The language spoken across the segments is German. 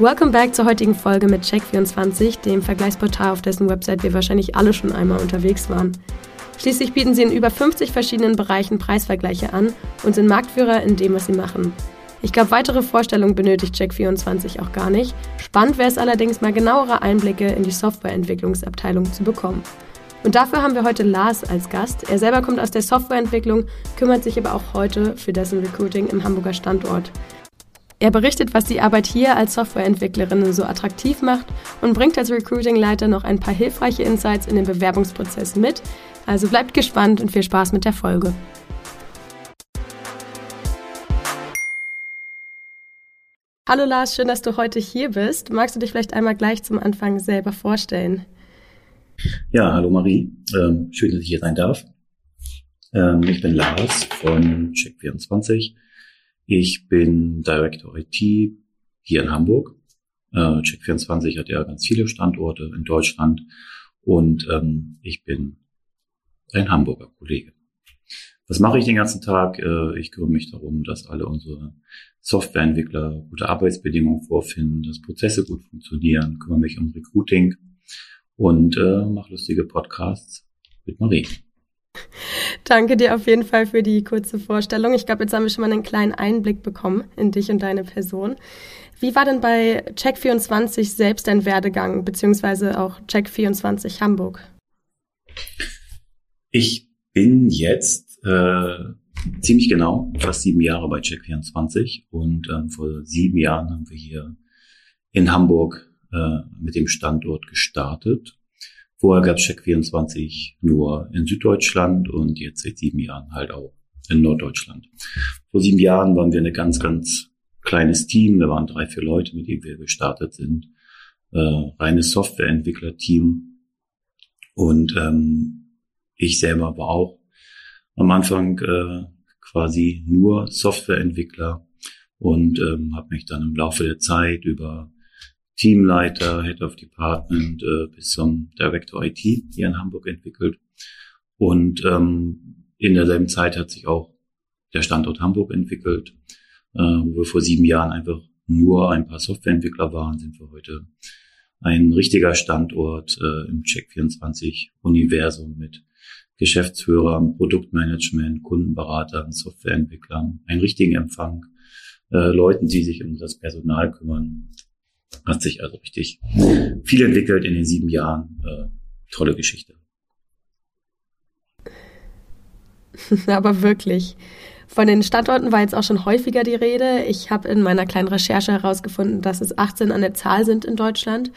Welcome back zur heutigen Folge mit Check24, dem Vergleichsportal, auf dessen Website wir wahrscheinlich alle schon einmal unterwegs waren. Schließlich bieten sie in über 50 verschiedenen Bereichen Preisvergleiche an und sind Marktführer in dem, was sie machen. Ich glaube, weitere Vorstellungen benötigt Check24 auch gar nicht. Spannend wäre es allerdings, mal genauere Einblicke in die Softwareentwicklungsabteilung zu bekommen. Und dafür haben wir heute Lars als Gast. Er selber kommt aus der Softwareentwicklung, kümmert sich aber auch heute für dessen Recruiting im Hamburger Standort. Er berichtet, was die Arbeit hier als Softwareentwicklerin so attraktiv macht und bringt als Recruiting-Leiter noch ein paar hilfreiche Insights in den Bewerbungsprozess mit. Also bleibt gespannt und viel Spaß mit der Folge. Hallo Lars, schön, dass du heute hier bist. Magst du dich vielleicht einmal gleich zum Anfang selber vorstellen? Ja, hallo Marie. Ähm, schön, dass ich hier sein darf. Ähm, ich bin Lars von Check24 ich bin Director IT hier in Hamburg. Äh, Check24 hat ja ganz viele Standorte in Deutschland und ähm, ich bin ein Hamburger Kollege. Was mache ich den ganzen Tag? Äh, ich kümmere mich darum, dass alle unsere Softwareentwickler gute Arbeitsbedingungen vorfinden, dass Prozesse gut funktionieren, kümmere mich um Recruiting und äh, mache lustige Podcasts mit Marie. Danke dir auf jeden Fall für die kurze Vorstellung. Ich glaube, jetzt haben wir schon mal einen kleinen Einblick bekommen in dich und deine Person. Wie war denn bei Check24 selbst dein Werdegang, beziehungsweise auch Check24 Hamburg? Ich bin jetzt äh, ziemlich genau fast sieben Jahre bei Check24 und ähm, vor sieben Jahren haben wir hier in Hamburg äh, mit dem Standort gestartet Vorher gab es Check24 nur in Süddeutschland und jetzt seit sieben Jahren halt auch in Norddeutschland. Vor sieben Jahren waren wir ein ganz, ganz kleines Team. Wir waren drei, vier Leute, mit denen wir gestartet sind. Äh, reines Softwareentwickler-Team. Und ähm, ich selber war auch am Anfang äh, quasi nur Softwareentwickler und ähm, habe mich dann im Laufe der Zeit über Teamleiter, Head of Department äh, bis zum Director IT hier in Hamburg entwickelt. Und ähm, in derselben Zeit hat sich auch der Standort Hamburg entwickelt, äh, wo wir vor sieben Jahren einfach nur ein paar Softwareentwickler waren, sind wir heute ein richtiger Standort äh, im Check24-Universum mit Geschäftsführern, Produktmanagement, Kundenberatern, Softwareentwicklern, einen richtigen Empfang, äh, Leuten, die sich um das Personal kümmern, hat sich also richtig viel entwickelt in den sieben Jahren. Äh, tolle Geschichte. Aber wirklich. Von den Standorten war jetzt auch schon häufiger die Rede. Ich habe in meiner kleinen Recherche herausgefunden, dass es 18 an der Zahl sind in Deutschland.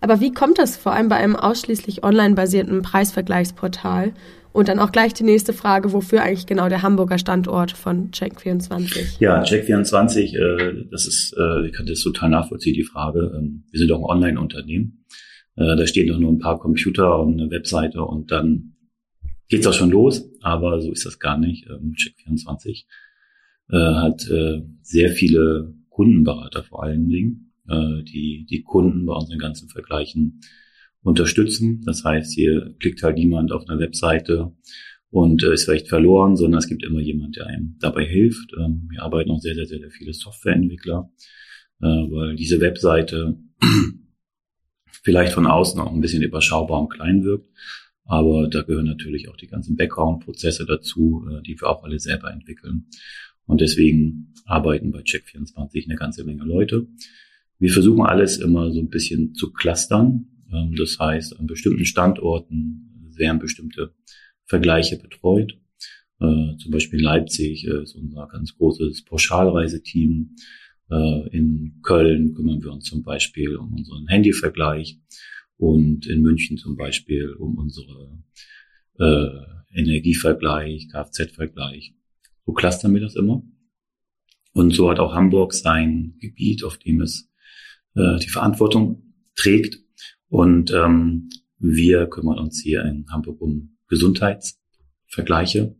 Aber wie kommt das vor allem bei einem ausschließlich online basierten Preisvergleichsportal? Und dann auch gleich die nächste Frage, wofür eigentlich genau der Hamburger Standort von Check24? Ja, Check24, äh, das ist, äh, ich kann das total nachvollziehen, die Frage. Ähm, wir sind auch ein Online-Unternehmen. Äh, da stehen doch nur ein paar Computer und eine Webseite und dann geht's auch schon los, aber so ist das gar nicht. Ähm, Check24 äh, hat äh, sehr viele Kundenberater vor allen Dingen, äh, die die Kunden bei unseren ganzen Vergleichen unterstützen. Das heißt, hier klickt halt niemand auf eine Webseite und äh, ist vielleicht verloren, sondern es gibt immer jemand, der einem dabei hilft. Ähm, wir arbeiten auch sehr, sehr, sehr, sehr viele Softwareentwickler, äh, weil diese Webseite vielleicht von außen auch ein bisschen überschaubar und klein wirkt. Aber da gehören natürlich auch die ganzen Background-Prozesse dazu, äh, die wir auch alle selber entwickeln. Und deswegen arbeiten bei Check24 eine ganze Menge Leute. Wir versuchen alles immer so ein bisschen zu clustern. Ähm, das heißt, an bestimmten Standorten werden bestimmte Vergleiche betreut. Äh, zum Beispiel in Leipzig ist unser ganz großes Pauschalreiseteam. Äh, in Köln kümmern wir uns zum Beispiel um unseren Handyvergleich und in München zum Beispiel um unsere äh, Energievergleich, Kfz-Vergleich. So clustern wir das immer. Und so hat auch Hamburg sein Gebiet, auf dem es äh, die Verantwortung trägt. Und ähm, wir kümmern uns hier in Hamburg um Gesundheitsvergleiche.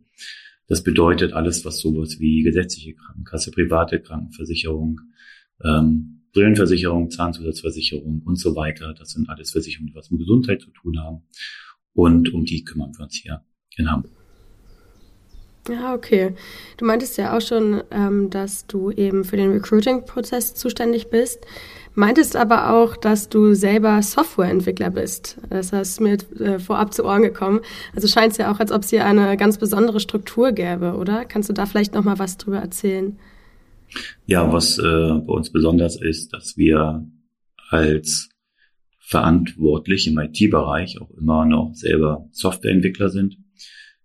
Das bedeutet alles, was sowas wie gesetzliche Krankenkasse, private Krankenversicherung, ähm, Brillenversicherung, Zahnzusatzversicherung und so weiter. Das sind alles Versicherungen, die was mit Gesundheit zu tun haben. Und um die kümmern wir uns hier in Hamburg. Ja, okay. Du meintest ja auch schon, ähm, dass du eben für den Recruiting-Prozess zuständig bist. Meintest aber auch, dass du selber Softwareentwickler bist. Das ist mir äh, vorab zu Ohren gekommen. Also scheint es ja auch, als ob es hier eine ganz besondere Struktur gäbe, oder? Kannst du da vielleicht noch mal was drüber erzählen? Ja, was äh, bei uns besonders ist, dass wir als verantwortlich im IT-Bereich auch immer noch selber Softwareentwickler sind.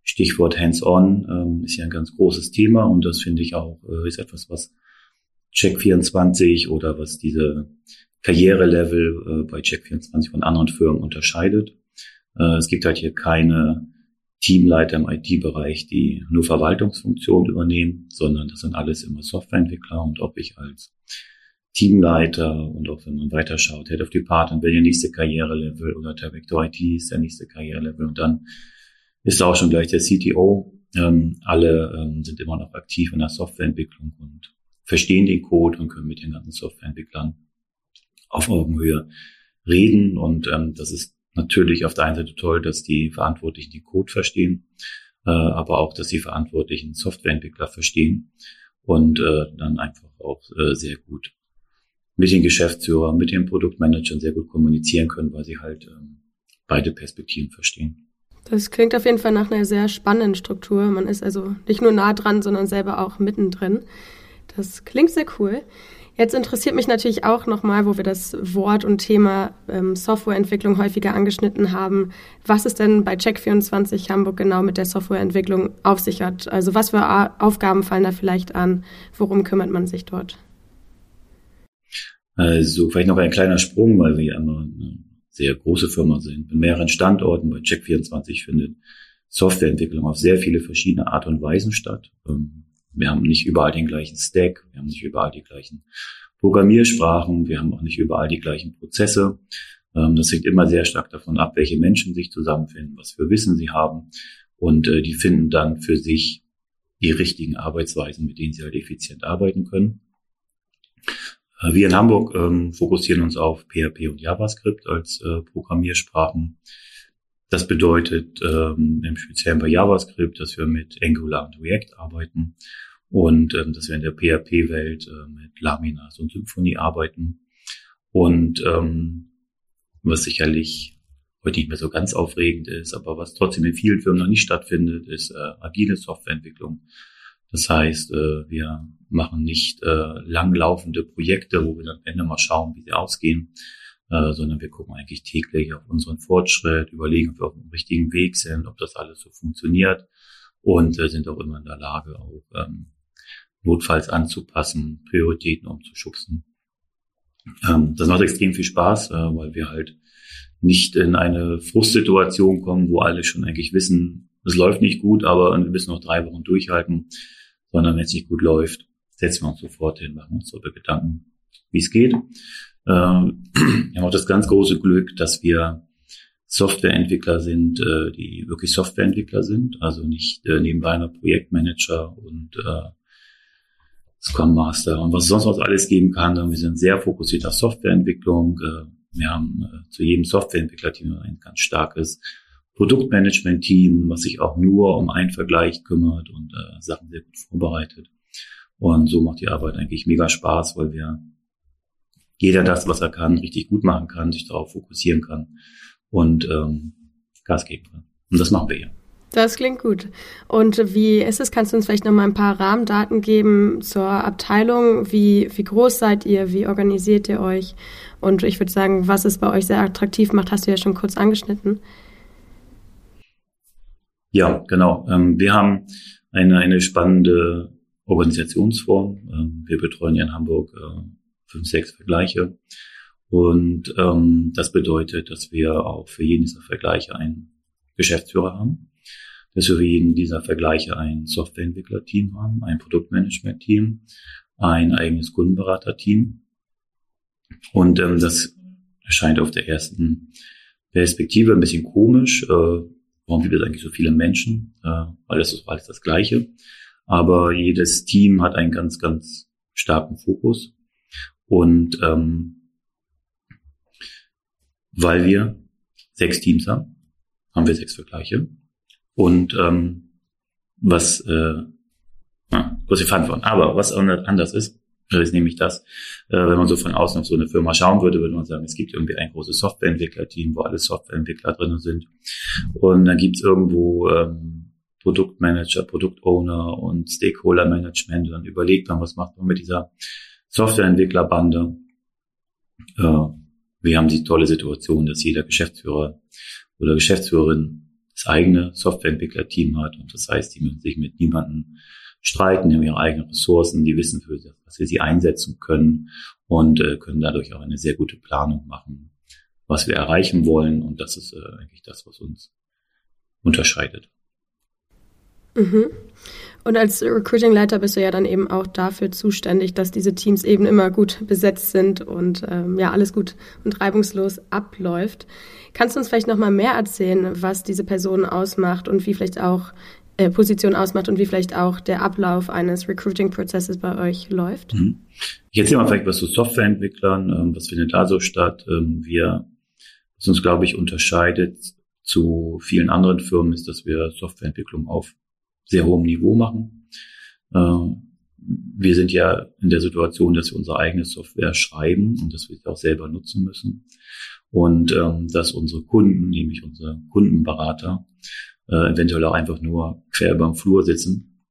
Stichwort Hands-on ähm, ist ja ein ganz großes Thema und das finde ich auch äh, ist etwas, was Check24 oder was diese Karrierelevel äh, bei Check24 von anderen Firmen unterscheidet. Äh, es gibt halt hier keine Teamleiter im IT-Bereich, die nur Verwaltungsfunktionen übernehmen, sondern das sind alles immer Softwareentwickler und ob ich als Teamleiter und auch wenn man weiterschaut, Head of Department wäre der nächste Karrierelevel oder Director IT ist der nächste Karrierelevel und dann ist auch schon gleich der CTO. Ähm, alle ähm, sind immer noch aktiv in der Softwareentwicklung und verstehen den Code und können mit den ganzen Softwareentwicklern auf Augenhöhe reden. Und ähm, das ist natürlich auf der einen Seite toll, dass die Verantwortlichen den Code verstehen, äh, aber auch, dass die Verantwortlichen Softwareentwickler verstehen und äh, dann einfach auch äh, sehr gut mit den Geschäftsführern, mit den Produktmanagern sehr gut kommunizieren können, weil sie halt ähm, beide Perspektiven verstehen. Das klingt auf jeden Fall nach einer sehr spannenden Struktur. Man ist also nicht nur nah dran, sondern selber auch mittendrin. Das klingt sehr cool. Jetzt interessiert mich natürlich auch nochmal, wo wir das Wort und Thema ähm, Softwareentwicklung häufiger angeschnitten haben, was es denn bei Check24 Hamburg genau mit der Softwareentwicklung auf sich hat. Also was für Aufgaben fallen da vielleicht an? Worum kümmert man sich dort? Also vielleicht noch ein kleiner Sprung, weil wir ja immer eine sehr große Firma sind. Mit mehreren Standorten bei Check24 findet Softwareentwicklung auf sehr viele verschiedene Art und Weisen statt. Ähm, wir haben nicht überall den gleichen Stack, wir haben nicht überall die gleichen Programmiersprachen, wir haben auch nicht überall die gleichen Prozesse. Ähm, das hängt immer sehr stark davon ab, welche Menschen sich zusammenfinden, was für Wissen sie haben. Und äh, die finden dann für sich die richtigen Arbeitsweisen, mit denen sie halt effizient arbeiten können. Äh, wir in Hamburg ähm, fokussieren uns auf PHP und JavaScript als äh, Programmiersprachen. Das bedeutet ähm, im Speziellen bei JavaScript, dass wir mit Angular und React arbeiten und ähm, dass wir in der PHP-Welt äh, mit Laminas und Symfony arbeiten. Und ähm, was sicherlich heute nicht mehr so ganz aufregend ist, aber was trotzdem in vielen Firmen noch nicht stattfindet, ist äh, agile Softwareentwicklung. Das heißt, äh, wir machen nicht äh, langlaufende Projekte, wo wir dann am Ende mal schauen, wie sie ausgehen, äh, sondern wir gucken eigentlich täglich auf unseren Fortschritt, überlegen, ob wir auf dem richtigen Weg sind, ob das alles so funktioniert und äh, sind auch immer in der Lage, auch ähm, notfalls anzupassen, Prioritäten umzuschubsen. Ähm, das macht extrem viel Spaß, äh, weil wir halt nicht in eine Frustsituation kommen, wo alle schon eigentlich wissen, es läuft nicht gut, aber wir müssen noch drei Wochen durchhalten, sondern wenn es nicht gut läuft, setzen wir uns sofort hin, machen uns darüber Gedanken, wie es geht. Ähm, wir haben auch das ganz große Glück, dass wir Softwareentwickler sind, äh, die wirklich Softwareentwickler sind, also nicht äh, nebenbei noch Projektmanager und äh, Scrum Master und was es sonst noch alles geben kann. Wir sind sehr fokussiert auf Softwareentwicklung. Äh, wir haben zu jedem Softwareentwicklerteam ein ganz starkes Produktmanagement-Team, was sich auch nur um einen Vergleich kümmert und Sachen sehr gut vorbereitet. Und so macht die Arbeit eigentlich mega Spaß, weil wir jeder das, was er kann, richtig gut machen kann, sich darauf fokussieren kann und ähm, Gas geben kann. Und das machen wir hier. Das klingt gut. Und wie ist es? Kannst du uns vielleicht noch mal ein paar Rahmendaten geben zur Abteilung? Wie, wie groß seid ihr? Wie organisiert ihr euch? Und ich würde sagen, was es bei euch sehr attraktiv macht, hast du ja schon kurz angeschnitten. Ja, genau. Ähm, wir haben eine, eine spannende Organisationsform. Ähm, wir betreuen ja in Hamburg äh, fünf, sechs Vergleiche. Und ähm, das bedeutet, dass wir auch für jeden dieser Vergleiche einen Geschäftsführer haben, dass wir für jeden dieser Vergleiche ein Softwareentwicklerteam haben, ein Produktmanagement-Team, ein eigenes Kundenberater-Team. Und ähm, das erscheint auf der ersten Perspektive ein bisschen komisch. Äh, warum gibt es eigentlich so viele Menschen? Äh, weil das ist alles das Gleiche. Aber jedes Team hat einen ganz, ganz starken Fokus. Und ähm, weil wir sechs Teams haben, haben wir sechs Vergleiche. Und ähm, was äh, na, kurz die Verantwortung. Aber was anders ist, ist nämlich das, äh, wenn man so von außen auf so eine Firma schauen würde, würde man sagen, es gibt irgendwie ein großes Softwareentwicklerteam, wo alle Softwareentwickler drin sind. Und dann gibt es irgendwo ähm, Produktmanager, Produktowner und Stakeholder-Management. Dann überlegt man, was macht man mit dieser Softwareentwicklerbande. Äh, wir haben die tolle Situation, dass jeder Geschäftsführer oder Geschäftsführerin das eigene Softwareentwicklerteam hat. Und das heißt, die müssen sich mit niemandem streiten, die haben ihre eigenen Ressourcen, die wissen, für was wir sie einsetzen können und äh, können dadurch auch eine sehr gute Planung machen, was wir erreichen wollen. Und das ist äh, eigentlich das, was uns unterscheidet. Mhm. Und als Recruiting-Leiter bist du ja dann eben auch dafür zuständig, dass diese Teams eben immer gut besetzt sind und ähm, ja alles gut und reibungslos abläuft. Kannst du uns vielleicht noch mal mehr erzählen, was diese Person ausmacht und wie vielleicht auch äh, Position ausmacht und wie vielleicht auch der Ablauf eines Recruiting-Prozesses bei euch läuft? Mhm. Ich erzähle mal vielleicht was zu Softwareentwicklern, ähm, was findet da so statt. Ähm, wir, was uns, glaube ich, unterscheidet zu vielen anderen Firmen, ist, dass wir Softwareentwicklung auf sehr hohem Niveau machen. Ähm, wir sind ja in der Situation, dass wir unsere eigene Software schreiben und dass wir sie auch selber nutzen müssen. Und ähm, dass unsere Kunden, nämlich unsere Kundenberater, äh, eventuell auch einfach nur quer über dem Flur sitzen.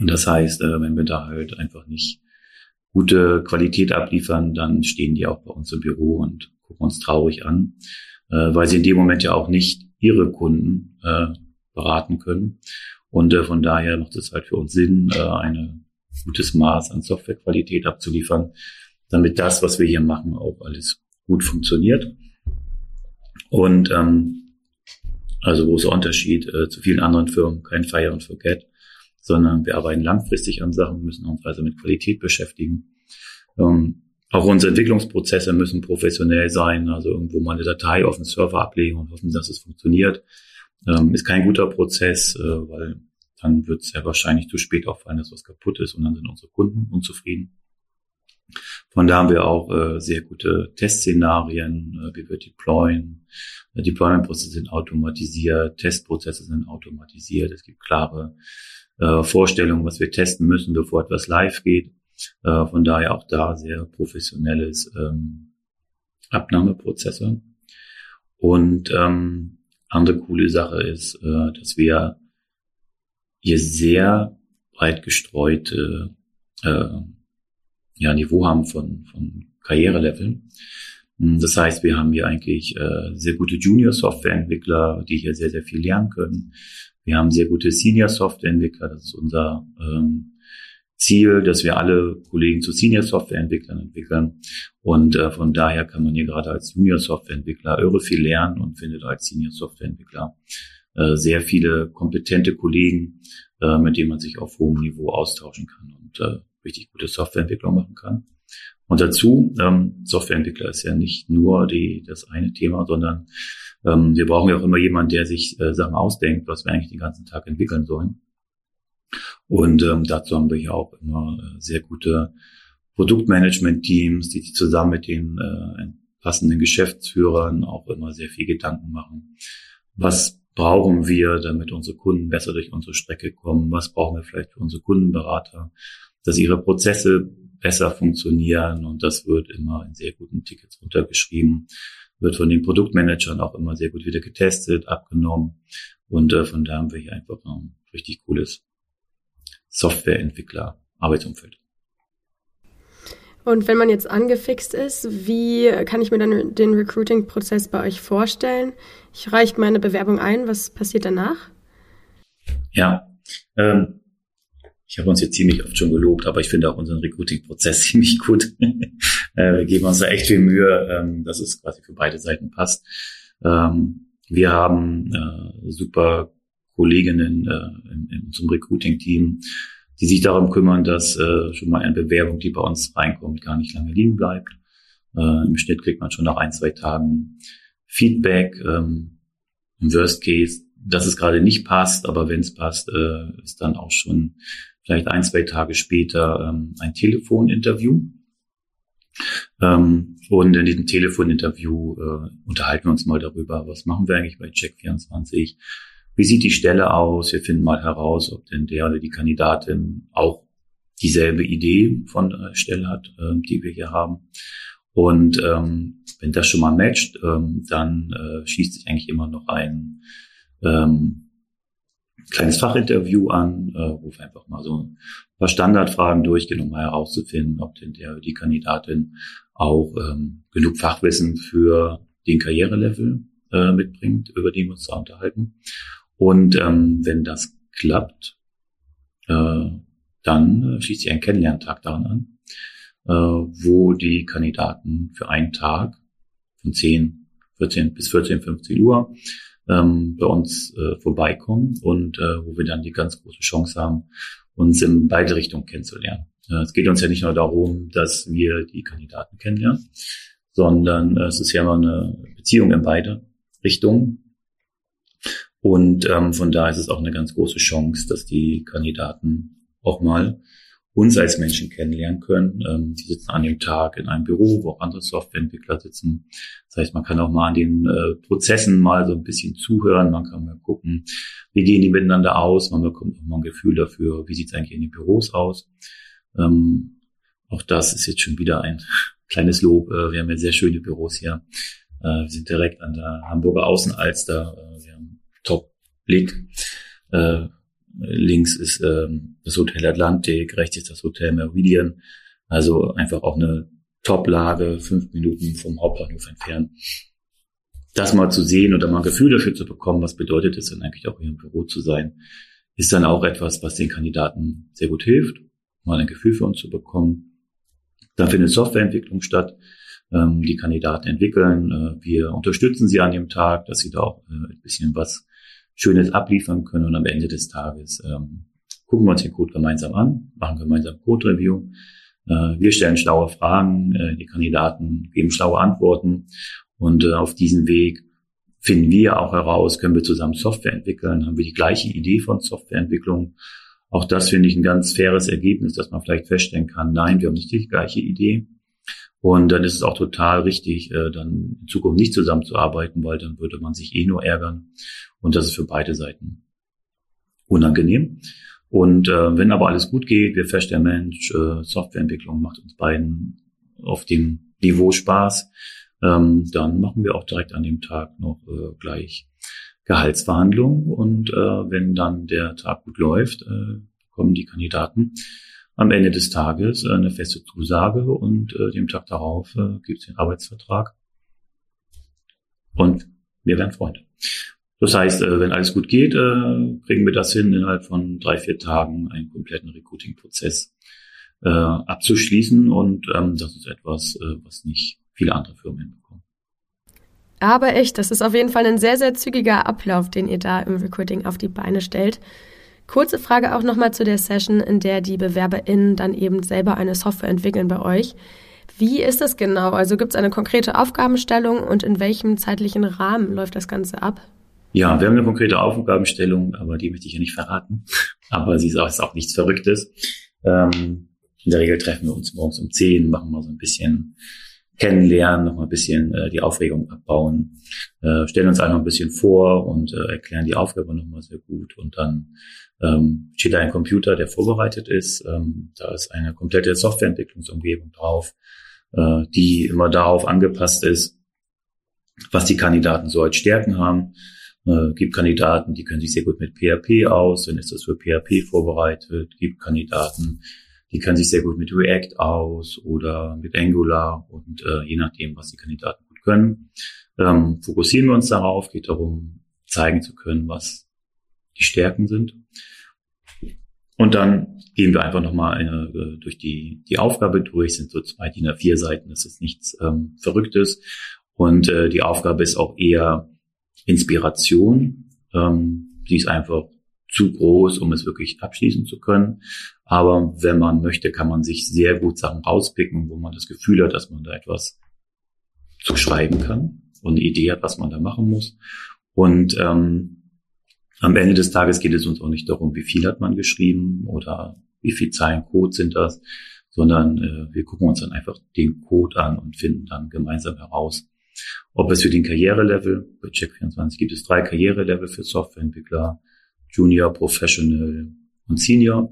Und das heißt, äh, wenn wir da halt einfach nicht gute Qualität abliefern, dann stehen die auch bei uns im Büro und gucken uns traurig an, äh, weil sie in dem Moment ja auch nicht ihre Kunden beraten können. Und äh, von daher macht es halt für uns Sinn, äh, ein gutes Maß an Softwarequalität abzuliefern, damit das, was wir hier machen, auch alles gut funktioniert. Und ähm, also großer Unterschied äh, zu vielen anderen Firmen, kein Fire and Forget, sondern wir arbeiten langfristig an Sachen, müssen uns also mit Qualität beschäftigen. Ähm, auch unsere Entwicklungsprozesse müssen professionell sein, also irgendwo mal eine Datei auf den Server ablegen und hoffen, dass es funktioniert. Ähm, ist kein guter Prozess, äh, weil dann wird es ja wahrscheinlich zu spät auffallen, dass was kaputt ist und dann sind unsere Kunden unzufrieden. Von da haben wir auch äh, sehr gute Testszenarien, äh, wie wir deployen. Äh, Deployment-Prozesse sind automatisiert, Testprozesse sind automatisiert. Es gibt klare äh, Vorstellungen, was wir testen müssen, bevor etwas live geht. Äh, von daher auch da sehr professionelles ähm, Abnahmeprozesse. Und ähm, andere coole Sache ist, äh, dass wir hier sehr breit gestreute äh, ja, Niveau haben von, von Karriereleveln. Hm, das heißt, wir haben hier eigentlich äh, sehr gute Junior-Softwareentwickler, die hier sehr, sehr viel lernen können. Wir haben sehr gute Senior-Softwareentwickler. Das ist unser ähm, Ziel, dass wir alle Kollegen zu Senior-Softwareentwicklern entwickeln. Und äh, von daher kann man hier gerade als Junior-Softwareentwickler irre viel lernen und findet als Senior-Softwareentwickler äh, sehr viele kompetente Kollegen, äh, mit denen man sich auf hohem Niveau austauschen kann und äh, richtig gute Softwareentwicklung machen kann. Und dazu, ähm, Softwareentwickler ist ja nicht nur die, das eine Thema, sondern ähm, wir brauchen ja auch immer jemanden, der sich äh, Sachen ausdenkt, was wir eigentlich den ganzen Tag entwickeln sollen. Und ähm, dazu haben wir ja auch immer äh, sehr gute Produktmanagement-Teams, die sich zusammen mit den äh, passenden Geschäftsführern auch immer sehr viel Gedanken machen. Was brauchen wir, damit unsere Kunden besser durch unsere Strecke kommen? Was brauchen wir vielleicht für unsere Kundenberater, dass ihre Prozesse besser funktionieren? Und das wird immer in sehr guten Tickets runtergeschrieben, wird von den Produktmanagern auch immer sehr gut wieder getestet, abgenommen. Und äh, von da haben wir hier einfach ein richtig cooles Softwareentwickler-Arbeitsumfeld. Und wenn man jetzt angefixt ist, wie kann ich mir dann den Recruiting-Prozess bei euch vorstellen? Ich reiche meine Bewerbung ein, was passiert danach? Ja, ähm, ich habe uns jetzt ziemlich oft schon gelobt, aber ich finde auch unseren Recruiting-Prozess ziemlich gut. äh, wir geben uns da echt viel Mühe, ähm, dass es quasi für beide Seiten passt. Ähm, wir haben äh, super Kolleginnen äh, in, in unserem Recruiting-Team, die sich darum kümmern, dass äh, schon mal eine Bewerbung, die bei uns reinkommt, gar nicht lange liegen bleibt. Äh, Im Schnitt kriegt man schon nach ein, zwei Tagen Feedback. Ähm, Im Worst Case, dass es gerade nicht passt, aber wenn es passt, äh, ist dann auch schon vielleicht ein, zwei Tage später ähm, ein Telefoninterview. Ähm, und in diesem Telefoninterview äh, unterhalten wir uns mal darüber, was machen wir eigentlich bei Check24, wie sieht die Stelle aus? Wir finden mal heraus, ob denn der oder die Kandidatin auch dieselbe Idee von der Stelle hat, äh, die wir hier haben. Und ähm, wenn das schon mal matcht, ähm, dann äh, schießt sich eigentlich immer noch ein ähm, kleines Fachinterview an, äh, wo wir einfach mal so ein paar Standardfragen durchgehen, um mal herauszufinden, ob denn der die Kandidatin auch ähm, genug Fachwissen für den Karrierelevel äh, mitbringt, über den wir uns da unterhalten. Und ähm, wenn das klappt, äh, dann äh, schließt sich ein Kennenlerntag daran an, äh, wo die Kandidaten für einen Tag von 10, 14 bis 14, 15 Uhr ähm, bei uns äh, vorbeikommen und äh, wo wir dann die ganz große Chance haben, uns in beide Richtungen kennenzulernen. Äh, es geht uns ja nicht nur darum, dass wir die Kandidaten kennenlernen, sondern äh, es ist ja immer eine Beziehung in beide Richtungen. Und ähm, von da ist es auch eine ganz große Chance, dass die Kandidaten auch mal uns als Menschen kennenlernen können. Ähm, die sitzen an dem Tag in einem Büro, wo auch andere Softwareentwickler sitzen. Das heißt, man kann auch mal an den äh, Prozessen mal so ein bisschen zuhören. Man kann mal gucken, wie gehen die miteinander aus. Man bekommt auch mal ein Gefühl dafür, wie sieht es eigentlich in den Büros aus. Ähm, auch das ist jetzt schon wieder ein kleines Lob. Äh, wir haben ja sehr schöne Büros hier. Äh, wir sind direkt an der Hamburger Außenalster. Äh, wir haben Top-Blick. Äh, links ist ähm, das Hotel Atlantik, rechts ist das Hotel Meridian. Also einfach auch eine Top-Lage, fünf Minuten vom Hauptbahnhof entfernt. Das mal zu sehen oder mal ein Gefühl dafür zu bekommen, was bedeutet es denn eigentlich auch hier im Büro zu sein, ist dann auch etwas, was den Kandidaten sehr gut hilft, mal ein Gefühl für uns zu bekommen. Dann findet Softwareentwicklung statt. Ähm, die Kandidaten entwickeln. Äh, wir unterstützen sie an dem Tag, dass sie da auch äh, ein bisschen was Schönes abliefern können und am Ende des Tages ähm, gucken wir uns den Code gemeinsam an, machen gemeinsam Code-Review. Äh, wir stellen schlaue Fragen, äh, die Kandidaten geben schlaue Antworten und äh, auf diesem Weg finden wir auch heraus, können wir zusammen Software entwickeln, haben wir die gleiche Idee von Softwareentwicklung. Auch das finde ich ein ganz faires Ergebnis, dass man vielleicht feststellen kann, nein, wir haben nicht die gleiche Idee. Und dann ist es auch total richtig, äh, dann in Zukunft nicht zusammenzuarbeiten, weil dann würde man sich eh nur ärgern. Und das ist für beide Seiten unangenehm. Und äh, wenn aber alles gut geht, wir feststellen, Mensch, äh, Softwareentwicklung macht uns beiden auf dem Niveau Spaß, ähm, dann machen wir auch direkt an dem Tag noch äh, gleich Gehaltsverhandlungen. Und äh, wenn dann der Tag gut läuft, äh, kommen die Kandidaten am Ende des Tages äh, eine feste Zusage und äh, dem Tag darauf äh, gibt es den Arbeitsvertrag. Und wir werden Freunde. Das heißt, äh, wenn alles gut geht, äh, kriegen wir das hin, innerhalb von drei, vier Tagen einen kompletten Recruiting-Prozess äh, abzuschließen. Und ähm, das ist etwas, äh, was nicht viele andere Firmen hinbekommen. Aber echt, das ist auf jeden Fall ein sehr, sehr zügiger Ablauf, den ihr da im Recruiting auf die Beine stellt. Kurze Frage auch nochmal zu der Session, in der die BewerberInnen dann eben selber eine Software entwickeln bei euch. Wie ist das genau? Also gibt es eine konkrete Aufgabenstellung und in welchem zeitlichen Rahmen läuft das Ganze ab? Ja, wir haben eine konkrete Aufgabenstellung, aber die möchte ich ja nicht verraten. Aber sie ist auch, ist auch nichts Verrücktes. Ähm, in der Regel treffen wir uns morgens um 10, machen mal so ein bisschen kennenlernen, noch mal ein bisschen äh, die Aufregung abbauen, äh, stellen uns einfach ein bisschen vor und äh, erklären die Aufgabe noch mal sehr gut und dann ähm, steht da ein Computer, der vorbereitet ist. Ähm, da ist eine komplette Softwareentwicklungsumgebung drauf, äh, die immer darauf angepasst ist, was die Kandidaten so als Stärken haben. Äh, gibt Kandidaten, die können sich sehr gut mit PHP aus, dann ist das für PHP vorbereitet. Gibt Kandidaten, die können sich sehr gut mit React aus oder mit Angular und äh, je nachdem, was die Kandidaten gut können. Ähm, fokussieren wir uns darauf, geht darum, zeigen zu können, was die Stärken sind. Und dann gehen wir einfach nochmal äh, durch die, die Aufgabe durch, sind so zwei DIN A4 Seiten, das ist nichts ähm, Verrücktes. Und äh, die Aufgabe ist auch eher Inspiration. Ähm, die ist einfach zu groß, um es wirklich abschließen zu können. Aber wenn man möchte, kann man sich sehr gut Sachen rauspicken, wo man das Gefühl hat, dass man da etwas zu schreiben kann und eine Idee hat, was man da machen muss. Und ähm, am Ende des Tages geht es uns auch nicht darum, wie viel hat man geschrieben oder wie viel Zeilen Code sind das, sondern äh, wir gucken uns dann einfach den Code an und finden dann gemeinsam heraus, ob es für den Karrierelevel, bei Check24 gibt es drei Karrierelevel für Softwareentwickler, Junior, Professional und Senior,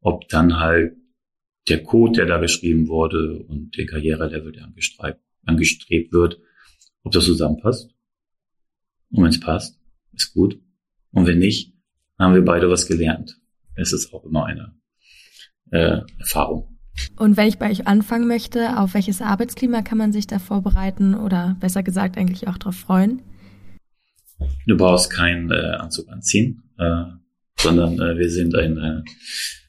ob dann halt der Code, der da geschrieben wurde und der Karrierelevel, der angestrebt, angestrebt wird, ob das zusammenpasst. Und wenn es passt, ist gut. Und wenn nicht, haben wir beide was gelernt. Es ist auch immer eine äh, Erfahrung. Und wenn ich bei euch anfangen möchte, auf welches Arbeitsklima kann man sich da vorbereiten oder besser gesagt eigentlich auch darauf freuen? Du brauchst keinen äh, Anzug anziehen, äh, sondern äh, wir sind eine,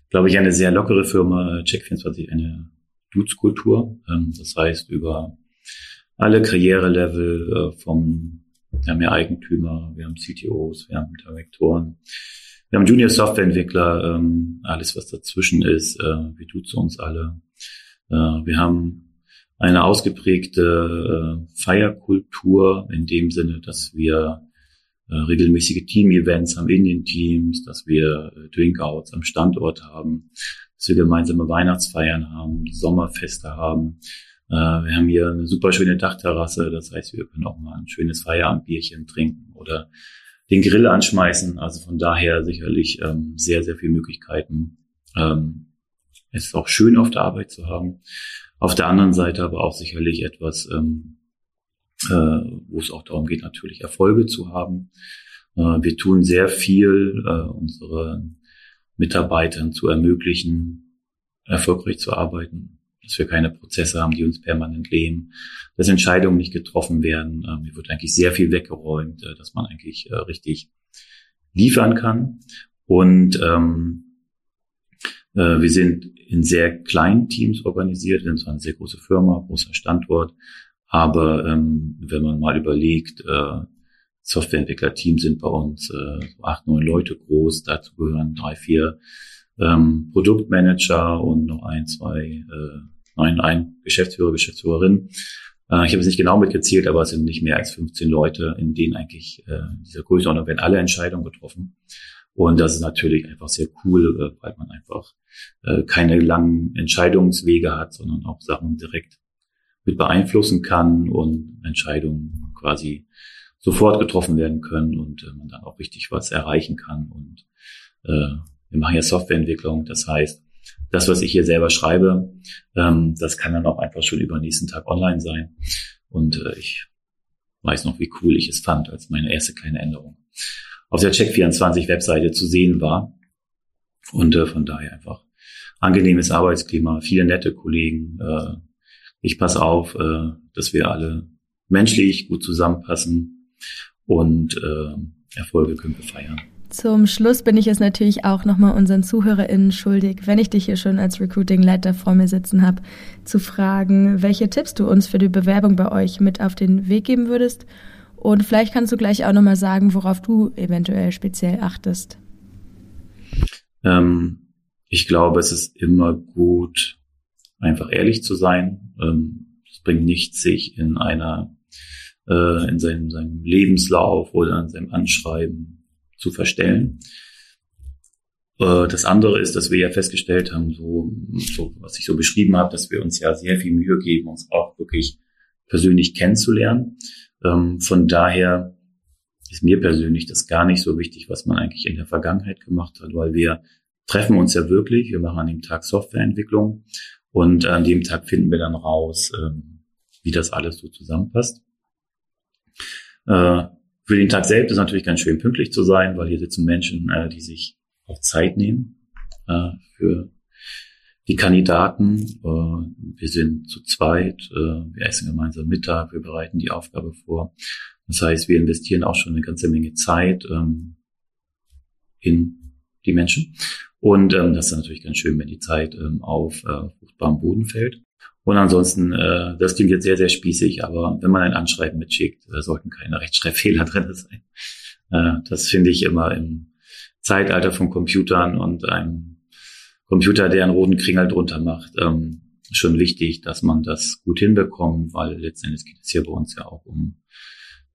glaube ich, eine sehr lockere Firma, Check24, eine Dudes-Kultur. Ähm, das heißt, über alle Karrierelevel äh, vom, wir haben ja Eigentümer, wir haben CTOs, wir haben Direktoren, wir haben Junior Softwareentwickler, ähm, alles was dazwischen ist, äh, wir tut uns alle. Äh, wir haben eine ausgeprägte äh, Feierkultur in dem Sinne, dass wir äh, regelmäßige Team-Events haben in den Teams, dass wir äh, Drinkouts am Standort haben, dass wir gemeinsame Weihnachtsfeiern haben, Sommerfeste haben. Äh, wir haben hier eine super schöne Dachterrasse, das heißt, wir können auch mal ein schönes Feierabendbierchen trinken oder den Grill anschmeißen. Also von daher sicherlich ähm, sehr, sehr viele Möglichkeiten. Ähm, es ist auch schön, auf der Arbeit zu haben. Auf der anderen Seite aber auch sicherlich etwas, ähm, äh, wo es auch darum geht, natürlich Erfolge zu haben. Äh, wir tun sehr viel, äh, unsere Mitarbeitern zu ermöglichen, erfolgreich zu arbeiten dass wir keine Prozesse haben, die uns permanent leben, dass Entscheidungen nicht getroffen werden. Ähm, hier wird eigentlich sehr viel weggeräumt, äh, dass man eigentlich äh, richtig liefern kann. Und ähm, äh, wir sind in sehr kleinen Teams organisiert, wir sind zwar eine sehr große Firma, großer Standort, aber ähm, wenn man mal überlegt, äh, Softwareentwicklerteams sind bei uns äh, acht, neun Leute groß, dazu gehören drei, vier ähm, Produktmanager und noch ein, zwei äh, ein, ein Geschäftsführer, Geschäftsführerin. Äh, ich habe es nicht genau mitgezählt, aber es sind nicht mehr als 15 Leute, in denen eigentlich äh, dieser Größenordnung werden alle Entscheidungen getroffen. Und das ist natürlich einfach sehr cool, äh, weil man einfach äh, keine langen Entscheidungswege hat, sondern auch Sachen direkt mit beeinflussen kann und Entscheidungen quasi sofort getroffen werden können und äh, man dann auch richtig was erreichen kann. Und äh, wir machen ja Softwareentwicklung, das heißt, das, was ich hier selber schreibe, ähm, das kann dann auch einfach schon über den nächsten Tag online sein. Und äh, ich weiß noch, wie cool ich es fand, als meine erste kleine Änderung auf der Check24-Webseite zu sehen war. Und äh, von daher einfach angenehmes Arbeitsklima, viele nette Kollegen. Äh, ich passe auf, äh, dass wir alle menschlich gut zusammenpassen und äh, Erfolge können wir feiern. Zum Schluss bin ich es natürlich auch nochmal unseren ZuhörerInnen schuldig, wenn ich dich hier schon als Recruiting-Leiter vor mir sitzen habe, zu fragen, welche Tipps du uns für die Bewerbung bei euch mit auf den Weg geben würdest. Und vielleicht kannst du gleich auch nochmal sagen, worauf du eventuell speziell achtest. Ähm, ich glaube, es ist immer gut, einfach ehrlich zu sein. Ähm, es bringt nichts, sich in einer, äh, in seinem, seinem Lebenslauf oder in seinem Anschreiben zu verstellen. Äh, das andere ist, dass wir ja festgestellt haben, so, so was ich so beschrieben habe, dass wir uns ja sehr viel Mühe geben, uns auch wirklich persönlich kennenzulernen. Ähm, von daher ist mir persönlich das gar nicht so wichtig, was man eigentlich in der Vergangenheit gemacht hat, weil wir treffen uns ja wirklich. Wir machen an dem Tag Softwareentwicklung und an dem Tag finden wir dann raus, ähm, wie das alles so zusammenpasst. Äh, für den Tag selbst ist natürlich ganz schön pünktlich zu sein, weil hier sitzen Menschen, äh, die sich auch Zeit nehmen äh, für die Kandidaten. Äh, wir sind zu zweit, äh, wir essen gemeinsam Mittag, wir bereiten die Aufgabe vor. Das heißt, wir investieren auch schon eine ganze Menge Zeit ähm, in die Menschen. Und ähm, das ist natürlich ganz schön, wenn die Zeit ähm, auf äh, fruchtbarem Boden fällt. Und ansonsten, äh, das klingt jetzt sehr, sehr spießig, aber wenn man ein Anschreiben mitschickt, äh, sollten keine Rechtschreibfehler drin sein. Äh, das finde ich immer im Zeitalter von Computern und einem Computer, der einen roten Kringel drunter macht, ähm, schon wichtig, dass man das gut hinbekommt, weil letztendlich geht es hier bei uns ja auch um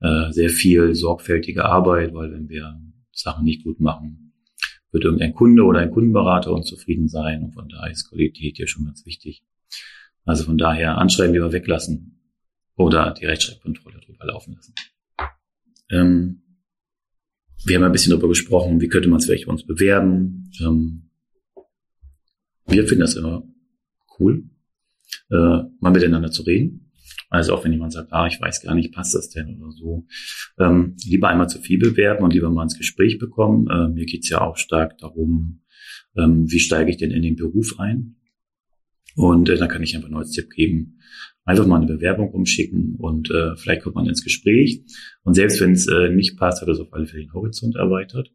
äh, sehr viel sorgfältige Arbeit, weil wenn wir Sachen nicht gut machen, wird irgendein Kunde oder ein Kundenberater unzufrieden sein und von daher ist Qualität hier schon ganz wichtig. Also von daher Anschreiben lieber weglassen oder die Rechtschreibkontrolle drüber laufen lassen. Ähm, wir haben ein bisschen darüber gesprochen, wie könnte man es vielleicht bei uns bewerben. Ähm, wir finden das immer cool, äh, mal miteinander zu reden. Also auch wenn jemand sagt, ah, ich weiß gar nicht, passt das denn oder so. Ähm, lieber einmal zu viel bewerben und lieber mal ins Gespräch bekommen. Äh, mir geht's ja auch stark darum, ähm, wie steige ich denn in den Beruf ein? Und äh, dann kann ich einfach nur als Tipp geben, einfach mal eine Bewerbung umschicken und äh, vielleicht kommt man ins Gespräch. Und selbst wenn es äh, nicht passt, hat es auf alle Fälle den Horizont erweitert.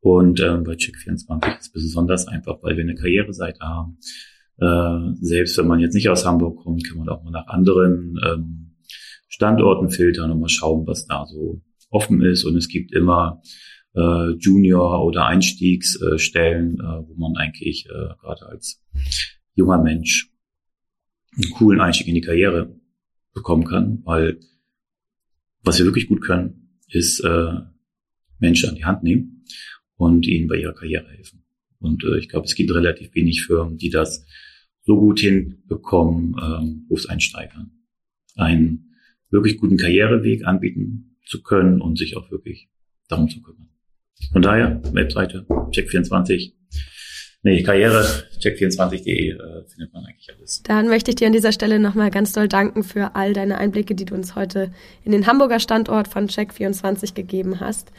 Und äh, bei Check24 ist es besonders einfach, weil wir eine Karriereseite haben. Äh, selbst wenn man jetzt nicht aus Hamburg kommt, kann man auch mal nach anderen ähm, Standorten filtern und mal schauen, was da so offen ist. Und es gibt immer äh, Junior- oder Einstiegsstellen, äh, wo man eigentlich äh, gerade als junger Mensch einen coolen Einstieg in die Karriere bekommen kann, weil was wir wirklich gut können, ist äh, Menschen an die Hand nehmen und ihnen bei ihrer Karriere helfen. Und äh, ich glaube, es gibt relativ wenig Firmen, die das so gut hinbekommen, ähm, Berufseinsteigern einen wirklich guten Karriereweg anbieten zu können und sich auch wirklich darum zu kümmern. Von daher, Webseite, Check24, nee, Karriere, check24.de äh, findet man eigentlich alles. Dann möchte ich dir an dieser Stelle nochmal ganz doll danken für all deine Einblicke, die du uns heute in den Hamburger Standort von Check24 gegeben hast.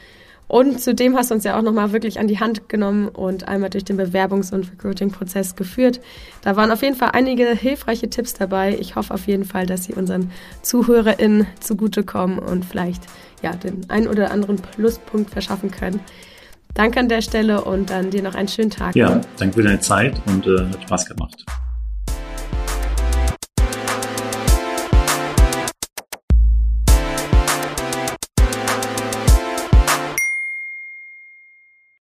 Und zudem hast du uns ja auch nochmal wirklich an die Hand genommen und einmal durch den Bewerbungs- und Recruiting-Prozess geführt. Da waren auf jeden Fall einige hilfreiche Tipps dabei. Ich hoffe auf jeden Fall, dass sie unseren ZuhörerInnen zugutekommen und vielleicht ja, den ein oder anderen Pluspunkt verschaffen können. Danke an der Stelle und dann dir noch einen schönen Tag. Ja, danke für deine Zeit und äh, hat Spaß gemacht.